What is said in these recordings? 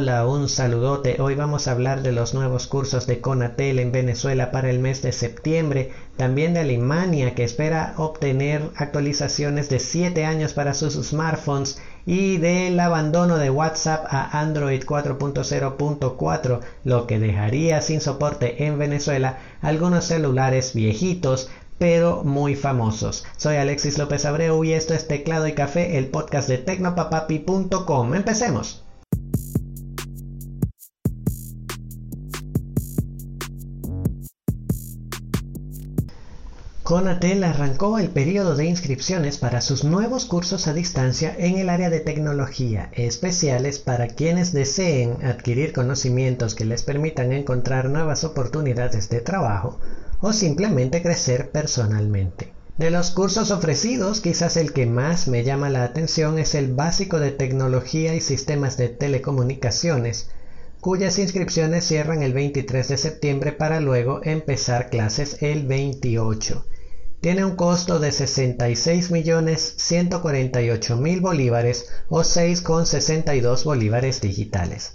Hola, un saludote. Hoy vamos a hablar de los nuevos cursos de Conatel en Venezuela para el mes de septiembre, también de Alemania que espera obtener actualizaciones de 7 años para sus smartphones y del abandono de WhatsApp a Android 4.0.4, lo que dejaría sin soporte en Venezuela algunos celulares viejitos pero muy famosos. Soy Alexis López Abreu y esto es Teclado y Café, el podcast de tecnopapapi.com. Empecemos. Conatel arrancó el periodo de inscripciones para sus nuevos cursos a distancia en el área de tecnología, especiales para quienes deseen adquirir conocimientos que les permitan encontrar nuevas oportunidades de trabajo o simplemente crecer personalmente. De los cursos ofrecidos, quizás el que más me llama la atención es el básico de tecnología y sistemas de telecomunicaciones, cuyas inscripciones cierran el 23 de septiembre para luego empezar clases el 28. Tiene un costo de 66.148.000 bolívares o 6,62 bolívares digitales.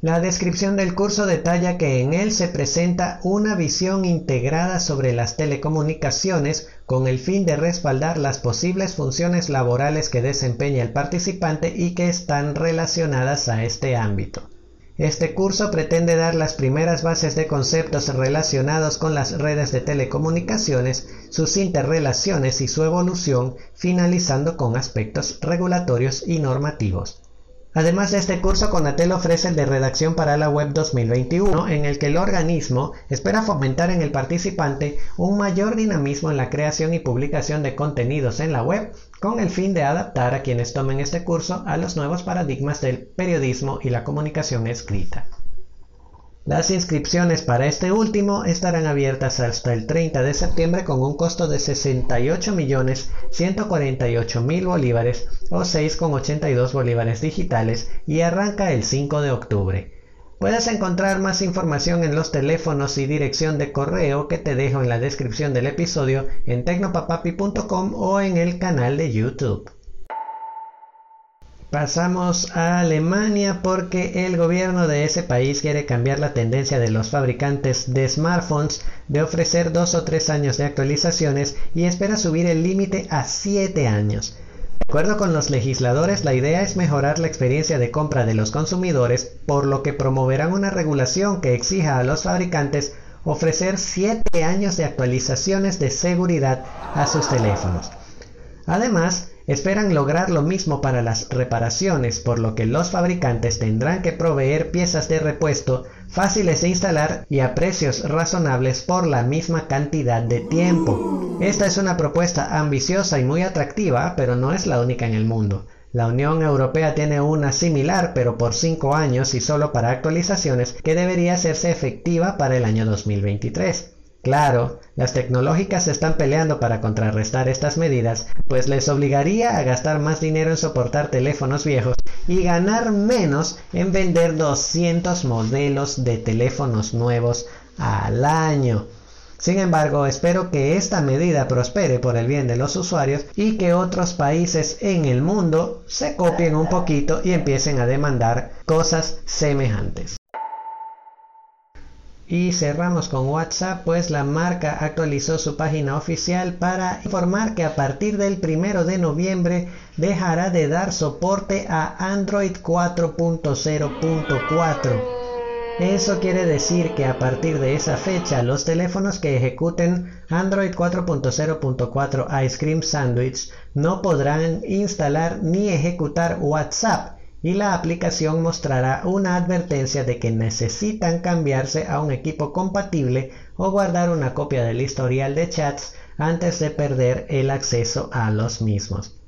La descripción del curso detalla que en él se presenta una visión integrada sobre las telecomunicaciones con el fin de respaldar las posibles funciones laborales que desempeña el participante y que están relacionadas a este ámbito. Este curso pretende dar las primeras bases de conceptos relacionados con las redes de telecomunicaciones, sus interrelaciones y su evolución, finalizando con aspectos regulatorios y normativos. Además de este curso, Conatel ofrece el de redacción para la web 2021, en el que el organismo espera fomentar en el participante un mayor dinamismo en la creación y publicación de contenidos en la web, con el fin de adaptar a quienes tomen este curso a los nuevos paradigmas del periodismo y la comunicación escrita. Las inscripciones para este último estarán abiertas hasta el 30 de septiembre con un costo de 68.148.000 bolívares o 6,82 bolívares digitales y arranca el 5 de octubre. Puedes encontrar más información en los teléfonos y dirección de correo que te dejo en la descripción del episodio en tecnopapapi.com o en el canal de YouTube. Pasamos a Alemania porque el gobierno de ese país quiere cambiar la tendencia de los fabricantes de smartphones de ofrecer dos o tres años de actualizaciones y espera subir el límite a siete años. De acuerdo con los legisladores, la idea es mejorar la experiencia de compra de los consumidores, por lo que promoverán una regulación que exija a los fabricantes ofrecer siete años de actualizaciones de seguridad a sus teléfonos. Además, Esperan lograr lo mismo para las reparaciones, por lo que los fabricantes tendrán que proveer piezas de repuesto fáciles de instalar y a precios razonables por la misma cantidad de tiempo. Esta es una propuesta ambiciosa y muy atractiva, pero no es la única en el mundo. La Unión Europea tiene una similar, pero por 5 años y solo para actualizaciones, que debería hacerse efectiva para el año 2023. Claro, las tecnológicas se están peleando para contrarrestar estas medidas, pues les obligaría a gastar más dinero en soportar teléfonos viejos y ganar menos en vender 200 modelos de teléfonos nuevos al año. Sin embargo, espero que esta medida prospere por el bien de los usuarios y que otros países en el mundo se copien un poquito y empiecen a demandar cosas semejantes. Y cerramos con WhatsApp, pues la marca actualizó su página oficial para informar que a partir del 1 de noviembre dejará de dar soporte a Android 4.0.4. Eso quiere decir que a partir de esa fecha los teléfonos que ejecuten Android 4.0.4 Ice Cream Sandwich no podrán instalar ni ejecutar WhatsApp y la aplicación mostrará una advertencia de que necesitan cambiarse a un equipo compatible o guardar una copia del historial de chats antes de perder el acceso a los mismos.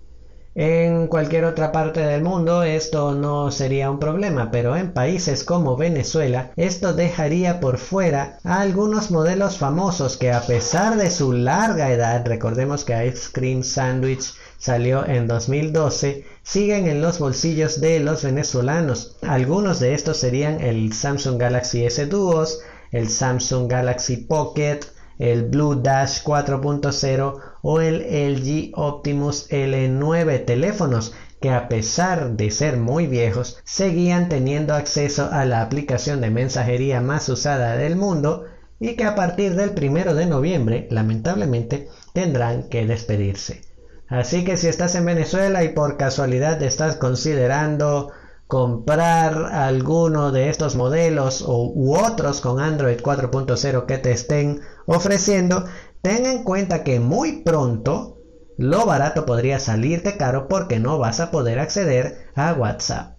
En cualquier otra parte del mundo esto no sería un problema, pero en países como Venezuela esto dejaría por fuera a algunos modelos famosos que a pesar de su larga edad, recordemos que Ice Cream Sandwich salió en 2012, siguen en los bolsillos de los venezolanos. Algunos de estos serían el Samsung Galaxy S Duos, el Samsung Galaxy Pocket, el Blue Dash 4.0 o el LG Optimus L9 teléfonos que a pesar de ser muy viejos, seguían teniendo acceso a la aplicación de mensajería más usada del mundo y que a partir del primero de noviembre, lamentablemente, tendrán que despedirse. Así que si estás en Venezuela y por casualidad estás considerando comprar alguno de estos modelos o, u otros con Android 4.0 que te estén ofreciendo, ten en cuenta que muy pronto lo barato podría salirte caro porque no vas a poder acceder a WhatsApp.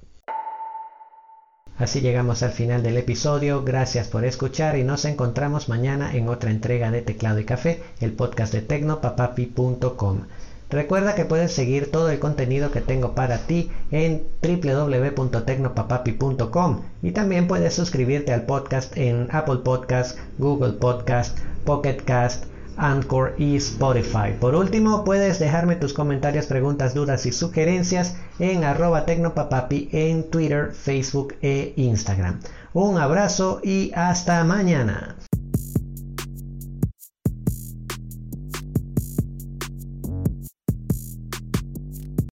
Así llegamos al final del episodio, gracias por escuchar y nos encontramos mañana en otra entrega de Teclado y Café, el podcast de tecnopapapi.com. Recuerda que puedes seguir todo el contenido que tengo para ti en www.tecnopapapi.com y también puedes suscribirte al podcast en Apple Podcast, Google Podcast, Pocket Cast, Anchor y Spotify. Por último, puedes dejarme tus comentarios, preguntas, dudas y sugerencias en arroba tecnopapapi en Twitter, Facebook e Instagram. Un abrazo y hasta mañana.